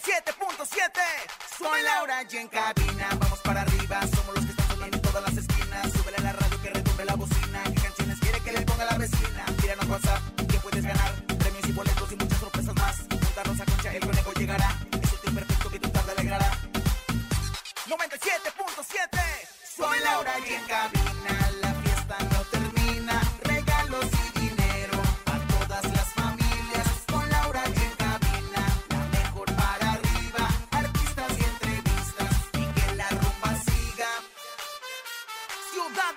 97.7. Soy Laura y en cabina, vamos para arriba. Somos los que están sonando en todas las esquinas. Súbele a la radio que retumbe la bocina. ¿Qué canciones quiere que le ponga la vecina? Tíranos WhatsApp que puedes ganar. Premios y boletos y muchas sorpresas más. Juntarnos a concha, el conejo llegará. Es el tiempo perfecto que tu tarde alegrará. 97.7 Soy Laura y en cabina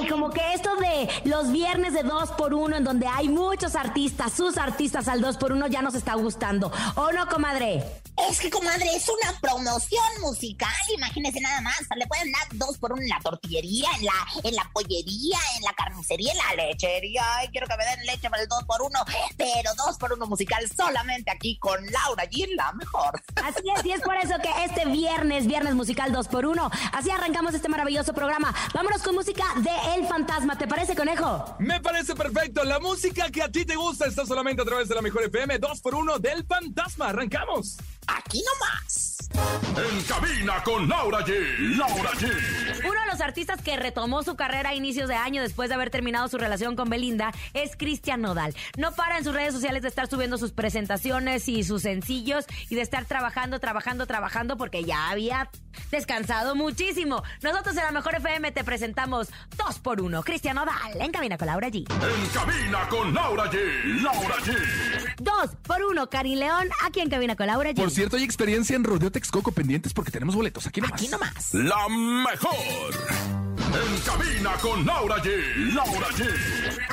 musical, como que esto de los viernes de 2 por 1 en donde hay muchos artistas, sus artistas al 2 por 1 ya nos está gustando. ¿O no, comadre? Es que, comadre, es una promoción musical. Imagínese nada más. Le pueden dar dos por uno en la tortillería, en la, en la pollería, en la carnicería, en la lechería. Ay, quiero que me den leche para el dos por uno. Pero dos por uno musical solamente aquí con Laura G, la mejor. Así es, y es por eso que este viernes, viernes musical 2 por 1 así arrancamos este maravilloso programa. Vámonos con música de El Fantasma, ¿te parece, conejo? Me parece perfecto. La música que a ti te gusta está solamente a través de la mejor FM 2x1 del Fantasma. Arrancamos. Aquí nomás. En cabina con Laura G. Laura G. Uno de los artistas que retomó su carrera a inicios de año después de haber terminado su relación con Belinda es Cristian Nodal. No para en sus redes sociales de estar subiendo sus presentaciones y sus sencillos y de estar trabajando, trabajando, trabajando porque ya había descansado muchísimo. Nosotros en la Mejor FM te presentamos dos por uno. Cristian Nodal en cabina con Laura G. En cabina con Laura G. Laura G. Dos por uno, Karin León, aquí en cabina con Laura G. Por cierto, hay experiencia en Rodeo Texcoco pendientes porque tenemos boletos. Aquí nomás. Aquí nomás. La mejor. En cabina con Laura G. Laura G.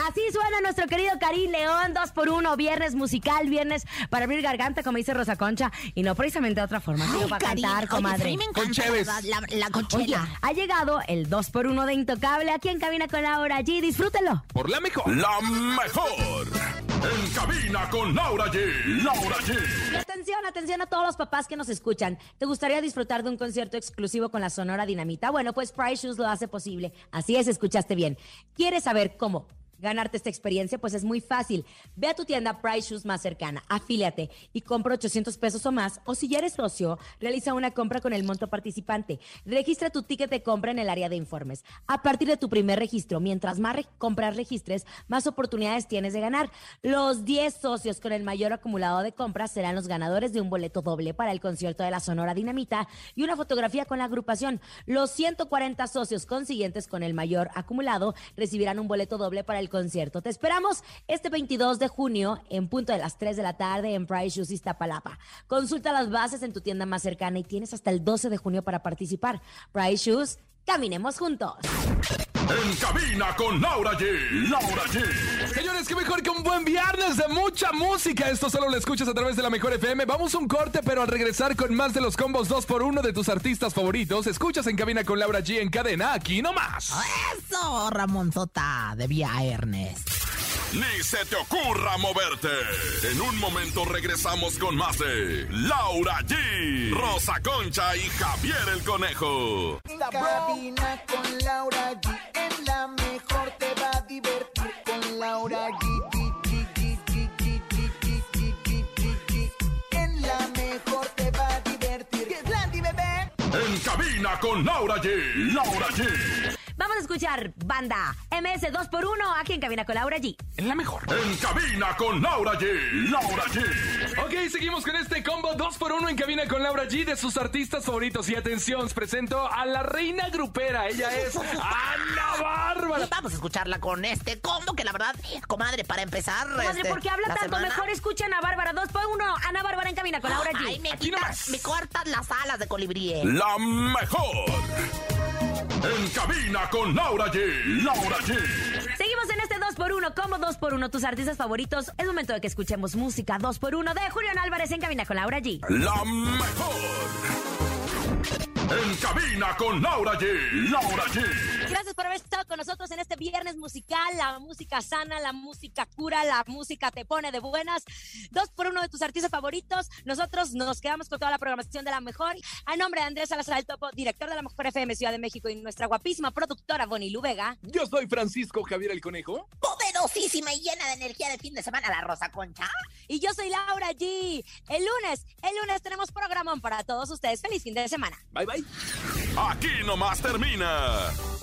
Así suena nuestro querido Karim León, dos por uno, viernes musical, viernes para abrir garganta, como dice Rosa Concha, y no precisamente de otra forma, sino para Karin, cantar, oye, comadre. encanta, Con. ¿verdad? La, la Oye, ha llegado el 2 por 1 de Intocable aquí en Cabina con Laura G. Disfrútenlo. Por la mejor. La mejor. En cabina con Laura G. Laura G. Atención, atención a todos los papás que nos escuchan. ¿Te gustaría disfrutar de un concierto exclusivo con la Sonora Dinamita? Bueno, pues Price Shoes lo hace posible. Así es, escuchaste bien. ¿Quieres saber cómo? Ganarte esta experiencia? Pues es muy fácil. Ve a tu tienda Price Shoes más cercana, afíliate y compra 800 pesos o más. O si ya eres socio, realiza una compra con el monto participante. Registra tu ticket de compra en el área de informes. A partir de tu primer registro, mientras más compras registres, más oportunidades tienes de ganar. Los 10 socios con el mayor acumulado de compras serán los ganadores de un boleto doble para el concierto de la Sonora Dinamita y una fotografía con la agrupación. Los 140 socios consiguientes con el mayor acumulado recibirán un boleto doble para el concierto. Te esperamos este 22 de junio en punto de las 3 de la tarde en Price Shoes Iztapalapa. Consulta las bases en tu tienda más cercana y tienes hasta el 12 de junio para participar. Price Shoes, caminemos juntos. En cabina con Laura G. Laura G. Señores, qué mejor que un buen viernes de mucha música. Esto solo lo escuchas a través de la mejor FM. Vamos a un corte, pero al regresar con más de los combos 2x1 de tus artistas favoritos, escuchas en cabina con Laura G en cadena, aquí nomás. Eso, Ramonzota, de Vía Ernest. Ni se te ocurra moverte. En un momento regresamos con más de Laura G, Rosa Concha y Javier el Conejo. Cabina con Laura G la mejor te va a divertir con Laura G. En la mejor te va a divertir. ¡Que es bebé! En cabina con Laura G. Laura G. Vamos a escuchar banda MS 2x1 aquí en Cabina con Laura G. En la mejor. En cabina con Laura G. Laura G. Ok, seguimos con este combo 2x1 en cabina con Laura G de sus artistas favoritos. Y atención, os presento a la reina grupera. Ella es Ana Bárbara. Vamos a escucharla con este combo que la verdad, comadre, para empezar. Madre, este, ¿por qué habla la tanto? semana- Mejor escuchen a Bárbara 2x1. Ana Bárbara en Cabina con Laura G. Ay, me Aquí quitas, me cortas las alas de colibrí. eh. La mejor. En cabina con Laura G. Laura G. Seguimos en este 2x1, como 2x1, tus artistas favoritos. Es momento de que escuchemos música 2x1 de Julián Álvarez en Cabina con Laura G. La mejor. En cabina con Laura G. Laura G. Gracias haber estado con nosotros en este viernes musical. La música sana, la música cura, la música te pone de buenas. Dos por uno de tus artistas favoritos. Nosotros nos quedamos con toda la programación de la mejor. A nombre de Andrés Salazar del Topo, director de la Mejor FM Ciudad de México y nuestra guapísima productora Bonnie Lu Vega. Yo soy Francisco Javier el Conejo. Poderosísima y llena de energía de fin de semana, la Rosa Concha. Y yo soy Laura G. El lunes, el lunes tenemos programón para todos ustedes. Feliz fin de semana. Bye bye. Aquí nomás termina